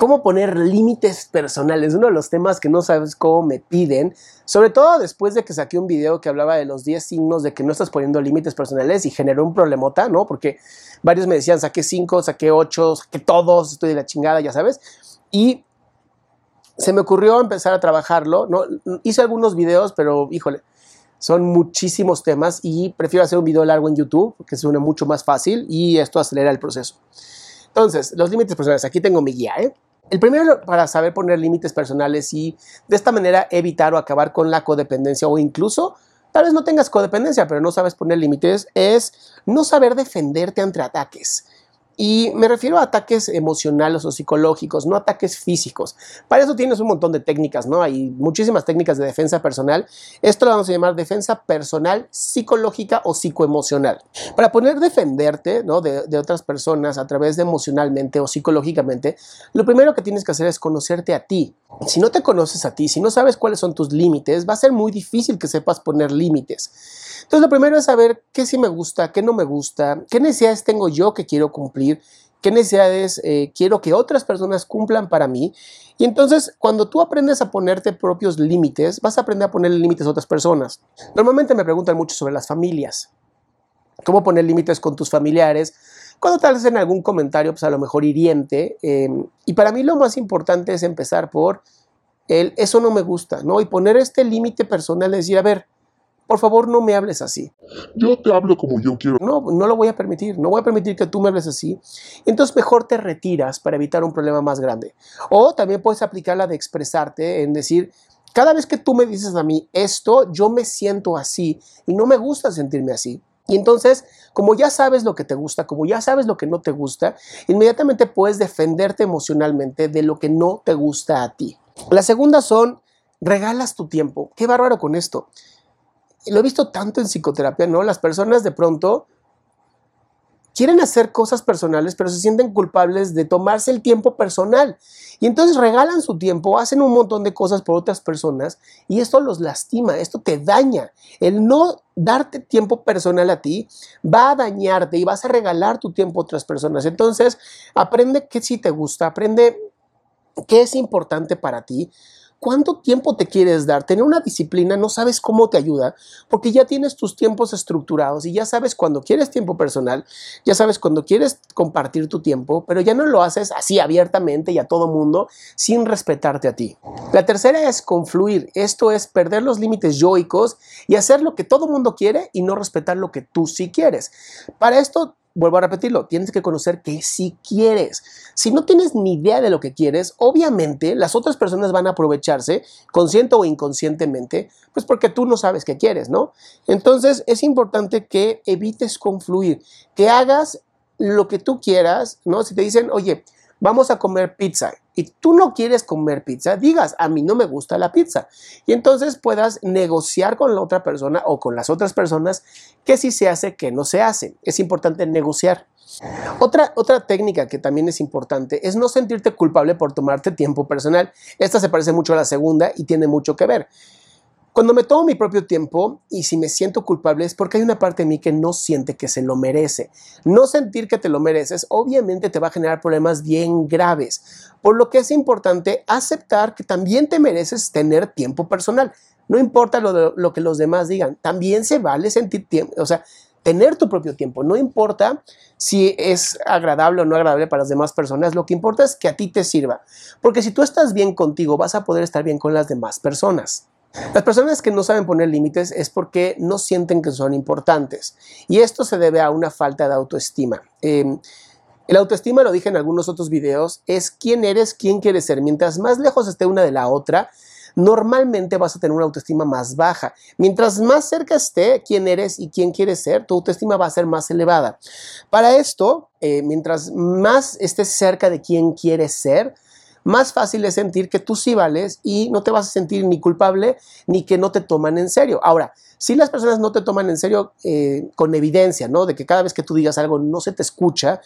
¿Cómo poner límites personales? Uno de los temas que no sabes cómo me piden, sobre todo después de que saqué un video que hablaba de los 10 signos de que no estás poniendo límites personales y generó un problemota, ¿no? Porque varios me decían, saqué 5, saqué 8, saqué todos, estoy de la chingada, ya sabes. Y se me ocurrió empezar a trabajarlo, ¿no? Hice algunos videos, pero híjole, son muchísimos temas y prefiero hacer un video largo en YouTube, que se une mucho más fácil y esto acelera el proceso. Entonces, los límites personales, aquí tengo mi guía, ¿eh? El primero para saber poner límites personales y de esta manera evitar o acabar con la codependencia o incluso tal vez no tengas codependencia, pero no sabes poner límites, es no saber defenderte ante ataques. Y me refiero a ataques emocionales o psicológicos, no ataques físicos. Para eso tienes un montón de técnicas, ¿no? Hay muchísimas técnicas de defensa personal. Esto lo vamos a llamar defensa personal psicológica o psicoemocional. Para poder defenderte, ¿no? De, de otras personas a través de emocionalmente o psicológicamente, lo primero que tienes que hacer es conocerte a ti. Si no te conoces a ti, si no sabes cuáles son tus límites, va a ser muy difícil que sepas poner límites. Entonces, lo primero es saber qué sí me gusta, qué no me gusta, qué necesidades tengo yo que quiero cumplir, qué necesidades eh, quiero que otras personas cumplan para mí. Y entonces, cuando tú aprendes a ponerte propios límites, vas a aprender a poner límites a otras personas. Normalmente me preguntan mucho sobre las familias. ¿Cómo poner límites con tus familiares? Cuando tal vez en algún comentario, pues a lo mejor hiriente. Em, y para mí lo más importante es empezar por el eso no me gusta, ¿no? Y poner este límite personal, decir, a ver, por favor no me hables así. Yo te hablo como yo quiero. No, no lo voy a permitir, no voy a permitir que tú me hables así. Entonces mejor te retiras para evitar un problema más grande. O también puedes aplicar la de expresarte en decir, cada vez que tú me dices a mí esto, yo me siento así y no me gusta sentirme así. Y entonces, como ya sabes lo que te gusta, como ya sabes lo que no te gusta, inmediatamente puedes defenderte emocionalmente de lo que no te gusta a ti. La segunda son, regalas tu tiempo. Qué bárbaro con esto lo he visto tanto en psicoterapia, ¿no? Las personas de pronto quieren hacer cosas personales, pero se sienten culpables de tomarse el tiempo personal. Y entonces regalan su tiempo, hacen un montón de cosas por otras personas y esto los lastima, esto te daña. El no darte tiempo personal a ti va a dañarte y vas a regalar tu tiempo a otras personas. Entonces, aprende qué sí te gusta, aprende qué es importante para ti ¿Cuánto tiempo te quieres dar? Tener una disciplina no sabes cómo te ayuda porque ya tienes tus tiempos estructurados y ya sabes cuando quieres tiempo personal, ya sabes cuando quieres compartir tu tiempo, pero ya no lo haces así abiertamente y a todo mundo sin respetarte a ti. La tercera es confluir. Esto es perder los límites yoicos y hacer lo que todo mundo quiere y no respetar lo que tú sí quieres. Para esto vuelvo a repetirlo, tienes que conocer qué sí quieres. Si no tienes ni idea de lo que quieres, obviamente las otras personas van a aprovecharse, consciente o inconscientemente, pues porque tú no sabes qué quieres, ¿no? Entonces es importante que evites confluir, que hagas lo que tú quieras, ¿no? Si te dicen, oye, vamos a comer pizza y tú no quieres comer pizza, digas, a mí no me gusta la pizza. Y entonces puedas negociar con la otra persona o con las otras personas que sí se hace, que no se hace. Es importante negociar. Otra, otra técnica que también es importante es no sentirte culpable por tomarte tiempo personal. Esta se parece mucho a la segunda y tiene mucho que ver. Cuando me tomo mi propio tiempo y si me siento culpable es porque hay una parte de mí que no siente que se lo merece. No sentir que te lo mereces obviamente te va a generar problemas bien graves, por lo que es importante aceptar que también te mereces tener tiempo personal. No importa lo, lo que los demás digan, también se vale sentir tiempo, o sea, tener tu propio tiempo. No importa si es agradable o no agradable para las demás personas, lo que importa es que a ti te sirva. Porque si tú estás bien contigo, vas a poder estar bien con las demás personas. Las personas que no saben poner límites es porque no sienten que son importantes y esto se debe a una falta de autoestima. Eh, el autoestima, lo dije en algunos otros videos, es quién eres, quién quieres ser. Mientras más lejos esté una de la otra, normalmente vas a tener una autoestima más baja. Mientras más cerca esté quién eres y quién quieres ser, tu autoestima va a ser más elevada. Para esto, eh, mientras más estés cerca de quién quieres ser, más fácil es sentir que tú sí vales y no te vas a sentir ni culpable ni que no te toman en serio. Ahora, si las personas no te toman en serio eh, con evidencia, ¿no? De que cada vez que tú digas algo no se te escucha,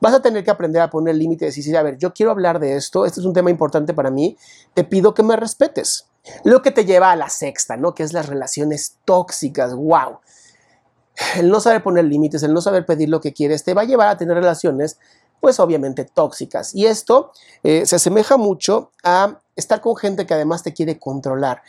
vas a tener que aprender a poner límites y decir, a ver, yo quiero hablar de esto, este es un tema importante para mí, te pido que me respetes. Lo que te lleva a la sexta, ¿no? Que es las relaciones tóxicas, wow. El no saber poner límites, el no saber pedir lo que quieres, te va a llevar a tener relaciones pues obviamente tóxicas. Y esto eh, se asemeja mucho a estar con gente que además te quiere controlar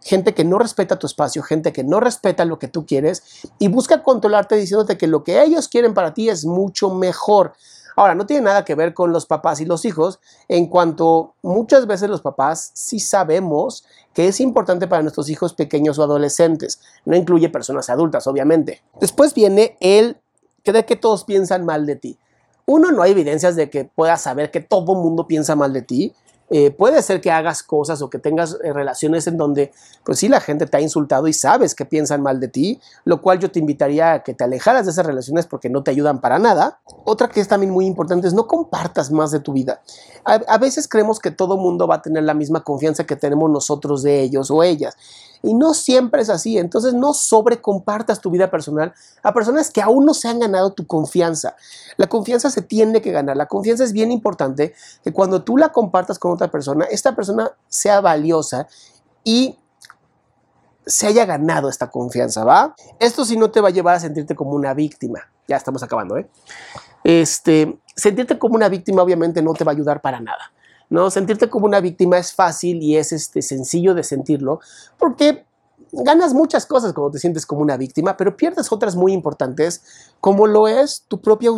gente que no respeta tu espacio, gente que no respeta lo que tú quieres y busca controlarte diciéndote que lo que ellos quieren para ti es mucho mejor. Ahora, no tiene nada que ver con los papás y los hijos, en cuanto muchas veces los papás sí sabemos que es importante para nuestros hijos pequeños o adolescentes. No incluye personas adultas, obviamente. Después viene el creer que todos piensan mal de ti. Uno, no hay evidencias de que puedas saber que todo el mundo piensa mal de ti. Eh, puede ser que hagas cosas o que tengas eh, relaciones en donde, pues sí, la gente te ha insultado y sabes que piensan mal de ti, lo cual yo te invitaría a que te alejaras de esas relaciones porque no te ayudan para nada. Otra que es también muy importante es no compartas más de tu vida. A, a veces creemos que todo mundo va a tener la misma confianza que tenemos nosotros de ellos o ellas. Y no siempre es así. Entonces no sobrecompartas tu vida personal a personas que aún no se han ganado tu confianza. La confianza se tiene que ganar. La confianza es bien importante que cuando tú la compartas con otra persona, esta persona sea valiosa y se haya ganado esta confianza, ¿va? Esto sí no te va a llevar a sentirte como una víctima. Ya estamos acabando, ¿eh? Este, sentirte como una víctima obviamente no te va a ayudar para nada. ¿No? Sentirte como una víctima es fácil y es este, sencillo de sentirlo porque ganas muchas cosas cuando te sientes como una víctima, pero pierdes otras muy importantes, como lo es tu propia,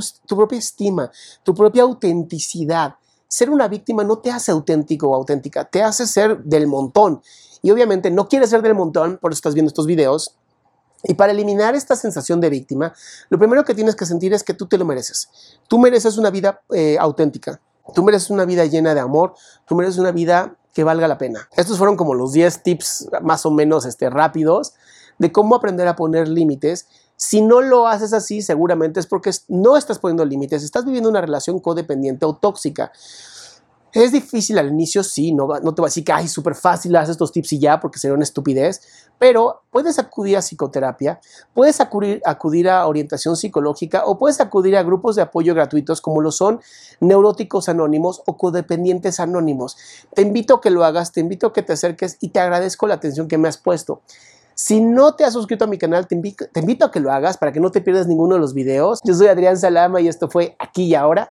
estima, tu propia autenticidad. Ser una víctima no te hace auténtico o auténtica, te hace ser del montón. Y obviamente no quieres ser del montón, por eso estás viendo estos videos. Y para eliminar esta sensación de víctima, lo primero que tienes que sentir es que tú te lo mereces. Tú mereces una vida eh, auténtica. Tú mereces una vida llena de amor, tú mereces una vida que valga la pena. Estos fueron como los 10 tips más o menos este, rápidos de cómo aprender a poner límites. Si no lo haces así, seguramente es porque no estás poniendo límites, estás viviendo una relación codependiente o tóxica. Es difícil al inicio, sí, no, no te voy a decir que es súper fácil, haz estos tips y ya, porque sería una estupidez, pero puedes acudir a psicoterapia, puedes acudir, acudir a orientación psicológica o puedes acudir a grupos de apoyo gratuitos como lo son neuróticos anónimos o codependientes anónimos. Te invito a que lo hagas, te invito a que te acerques y te agradezco la atención que me has puesto. Si no te has suscrito a mi canal, te invito, te invito a que lo hagas para que no te pierdas ninguno de los videos. Yo soy Adrián Salama y esto fue Aquí y Ahora.